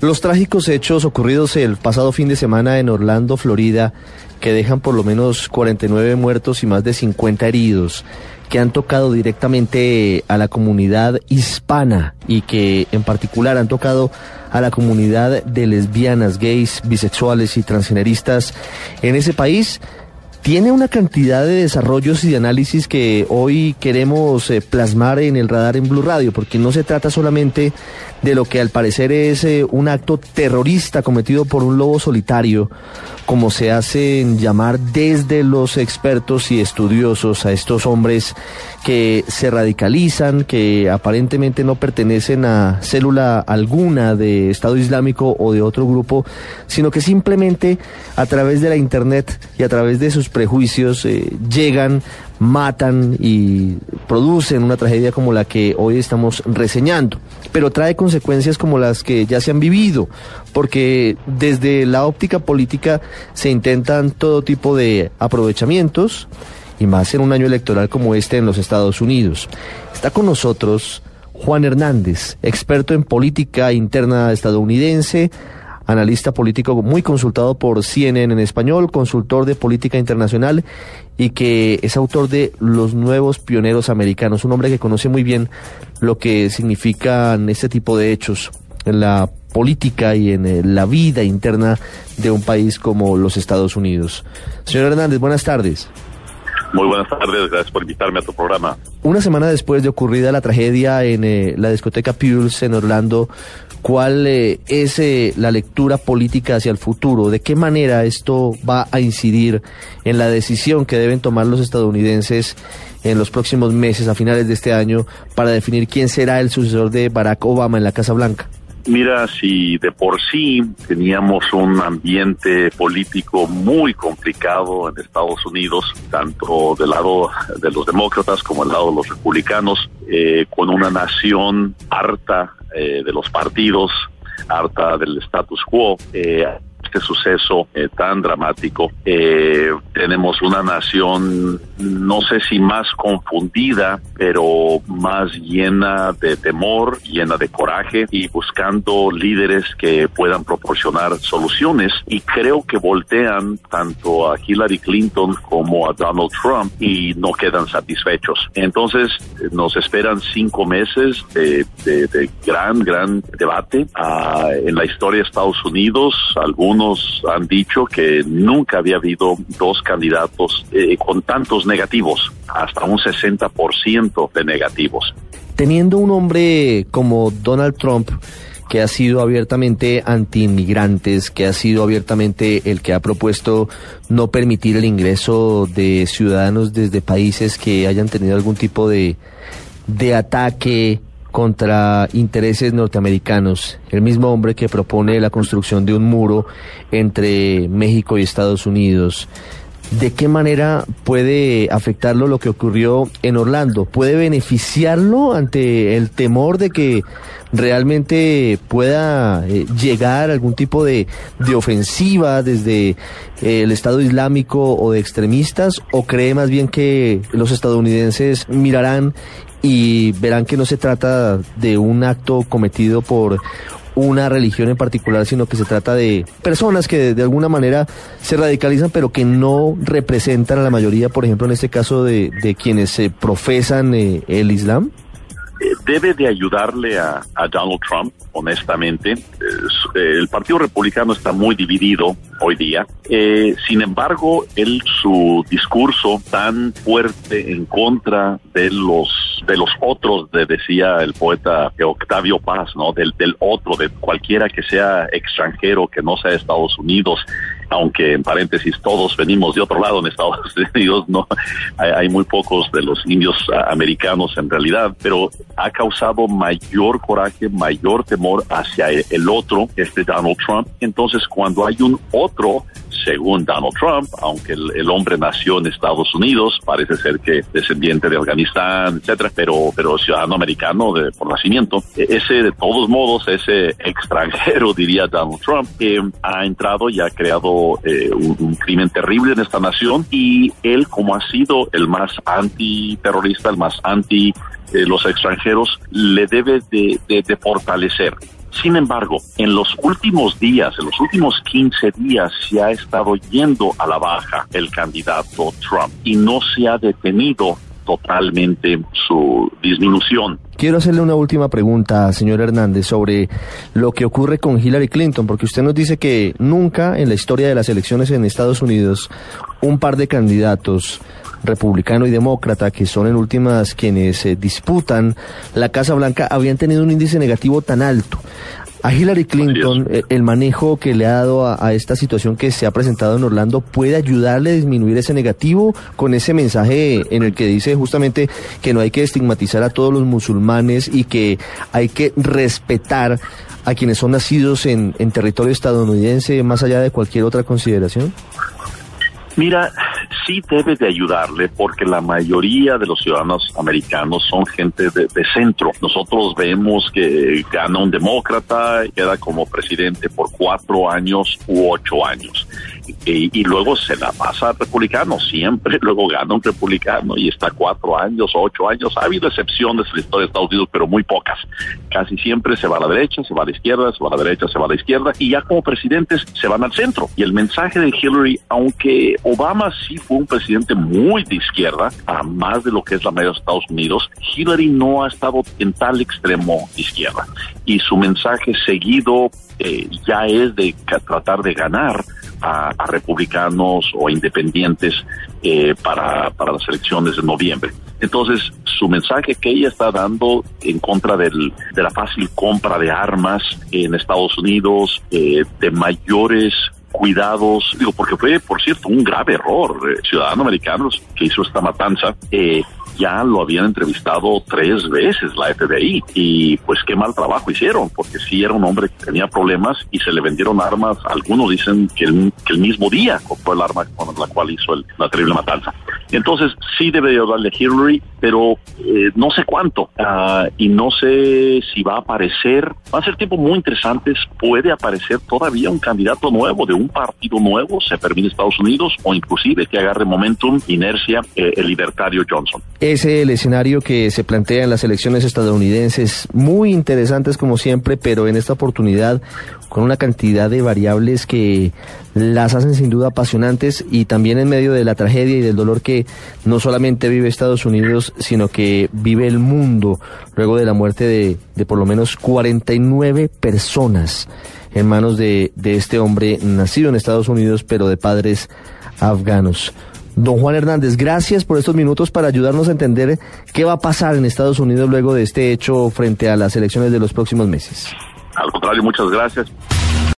Los trágicos hechos ocurridos el pasado fin de semana en Orlando, Florida, que dejan por lo menos 49 muertos y más de 50 heridos, que han tocado directamente a la comunidad hispana y que en particular han tocado a la comunidad de lesbianas, gays, bisexuales y transgeneristas en ese país, tiene una cantidad de desarrollos y de análisis que hoy queremos eh, plasmar en el radar en Blue Radio, porque no se trata solamente de lo que al parecer es eh, un acto terrorista cometido por un lobo solitario, como se hacen llamar desde los expertos y estudiosos a estos hombres que se radicalizan, que aparentemente no pertenecen a célula alguna de Estado Islámico o de otro grupo, sino que simplemente a través de la Internet y a través de sus prejuicios eh, llegan matan y producen una tragedia como la que hoy estamos reseñando. Pero trae consecuencias como las que ya se han vivido, porque desde la óptica política se intentan todo tipo de aprovechamientos, y más en un año electoral como este en los Estados Unidos. Está con nosotros Juan Hernández, experto en política interna estadounidense, analista político muy consultado por CNN en español, consultor de política internacional y que es autor de Los Nuevos Pioneros Americanos, un hombre que conoce muy bien lo que significan este tipo de hechos en la política y en eh, la vida interna de un país como los Estados Unidos. Señor Hernández, buenas tardes. Muy buenas tardes, gracias por invitarme a tu programa. Una semana después de ocurrida la tragedia en eh, la discoteca Pulse en Orlando, ¿cuál eh, es eh, la lectura política hacia el futuro? ¿De qué manera esto va a incidir en la decisión que deben tomar los estadounidenses en los próximos meses, a finales de este año, para definir quién será el sucesor de Barack Obama en la Casa Blanca? Mira, si de por sí teníamos un ambiente político muy complicado en Estados Unidos, tanto del lado de los demócratas como del lado de los republicanos, eh, con una nación harta eh, de los partidos, harta del status quo, eh, este suceso eh, tan dramático. Eh, tenemos una nación, no sé si más confundida, pero más llena de temor, llena de coraje y buscando líderes que puedan proporcionar soluciones. Y creo que voltean tanto a Hillary Clinton como a Donald Trump y no quedan satisfechos. Entonces nos esperan cinco meses de, gran, gran debate ah, en la historia de Estados Unidos. Algunos algunos han dicho que nunca había habido dos candidatos eh, con tantos negativos, hasta un 60% de negativos. Teniendo un hombre como Donald Trump, que ha sido abiertamente anti-inmigrantes, que ha sido abiertamente el que ha propuesto no permitir el ingreso de ciudadanos desde países que hayan tenido algún tipo de, de ataque contra intereses norteamericanos, el mismo hombre que propone la construcción de un muro entre México y Estados Unidos. ¿De qué manera puede afectarlo lo que ocurrió en Orlando? ¿Puede beneficiarlo ante el temor de que realmente pueda eh, llegar algún tipo de, de ofensiva desde eh, el Estado Islámico o de extremistas? ¿O cree más bien que los estadounidenses mirarán y verán que no se trata de un acto cometido por una religión en particular, sino que se trata de personas que de, alguna manera se radicalizan, pero que no representan a la mayoría, por ejemplo, en este caso de, quienes se profesan eh, el Islam? Eh, debe de ayudarle a, Donald Trump, honestamente. el Partido Republicano está muy dividido hoy día. Eh, sin embargo, él, su discurso tan fuerte en contra de los de los otros, de, decía el poeta Octavio Paz, ¿no? Del, del otro, de cualquiera que sea extranjero, que no sea Estados Unidos, aunque en paréntesis todos venimos de otro lado en Estados Unidos, no hay, muy pocos de los indios americanos en realidad, pero ha causado mayor coraje, mayor temor hacia el otro, este Donald Trump. Entonces, cuando hay un otro según Donald Trump, aunque el, hombre nació en Estados Unidos, parece ser que descendiente de Afganistán, etcétera, pero, pero ciudadano americano de, por nacimiento, e, ese de todos modos, ese extranjero, diría Donald Trump, que ha entrado y ha creado eh, un, crimen terrible en esta nación y él, como ha sido el más antiterrorista, el más anti eh, los extranjeros, le debe de, de, de fortalecer Sin embargo, en los últimos días, en los últimos 15 días, se ha estado yendo a la baja el candidato Trump y no se ha detenido totalmente su disminución. Quiero hacerle una última pregunta, señor Hernández, sobre lo que ocurre con Hillary Clinton, porque usted nos dice que nunca en la historia de las elecciones en Estados Unidos un par de candidatos republicano y demócrata, que son en últimas quienes se disputan la Casa Blanca, habían tenido un índice negativo tan alto. A Hillary Clinton, eh, el manejo que le ha dado a, esta situación que se ha presentado en Orlando puede ayudarle a disminuir ese negativo con ese mensaje en el que dice justamente que no hay que estigmatizar a todos los musulmanes y que hay que respetar a quienes son nacidos en, en territorio estadounidense más allá de cualquier otra consideración? Mira, sí debe de ayudarle porque la mayoría de los ciudadanos americanos son gente de, centro. Nosotros vemos que gana un demócrata, y queda como presidente por cuatro años u ocho años. Y, luego se la pasa al republicano, siempre luego gana un republicano y está cuatro años, ocho años. Ha habido excepciones en la historia de Estados Unidos, pero muy pocas. Casi siempre se va a la derecha, se va a la izquierda, se va a la derecha, se va a la izquierda y ya como presidentes se van al centro. Y el mensaje de Hillary, aunque Obama sí fue un presidente muy de izquierda, a más de lo que es la mayoría de Estados Unidos, Hillary no ha estado en tal extremo izquierda. Y su mensaje seguido eh, ya es de tratar de ganar a, republicanos o independientes eh, para, para las elecciones de noviembre. Entonces, su mensaje que ella está dando en contra del, de la fácil compra de armas en Estados Unidos, eh, de mayores cuidados, digo, porque fue, por cierto, un grave error, eh, ciudadanos americanos que hizo esta matanza, eh, ya lo habían entrevistado tres veces la FBI y pues qué mal trabajo hicieron, porque sí era un hombre que tenía problemas y se le vendieron armas, algunos dicen que el, que el mismo día compró el arma con la cual hizo el, la terrible matanza. Entonces sí debe darle Hillary, pero eh, no sé cuánto. Ah, y no sé si va a aparecer, va a ser tiempo muy interesantes, puede aparecer todavía un candidato nuevo de un partido nuevo, se permite Estados Unidos o inclusive que agarre momentum, inercia, eh, el libertario Johnson. Ese es el escenario que se plantea en las elecciones estadounidenses, muy interesantes como siempre, pero en esta oportunidad con una cantidad de variables que las hacen sin duda apasionantes y también en medio de la tragedia y del dolor que no solamente vive Estados Unidos, sino que vive el mundo luego de la muerte de, de por lo menos 49 personas en manos de, de este hombre nacido en Estados Unidos, pero de padres afganos. Don Juan Hernández, gracias por estos minutos para ayudarnos a entender qué va a pasar en Estados Unidos luego de este hecho frente a las elecciones de los próximos meses. Al contrario, muchas gracias.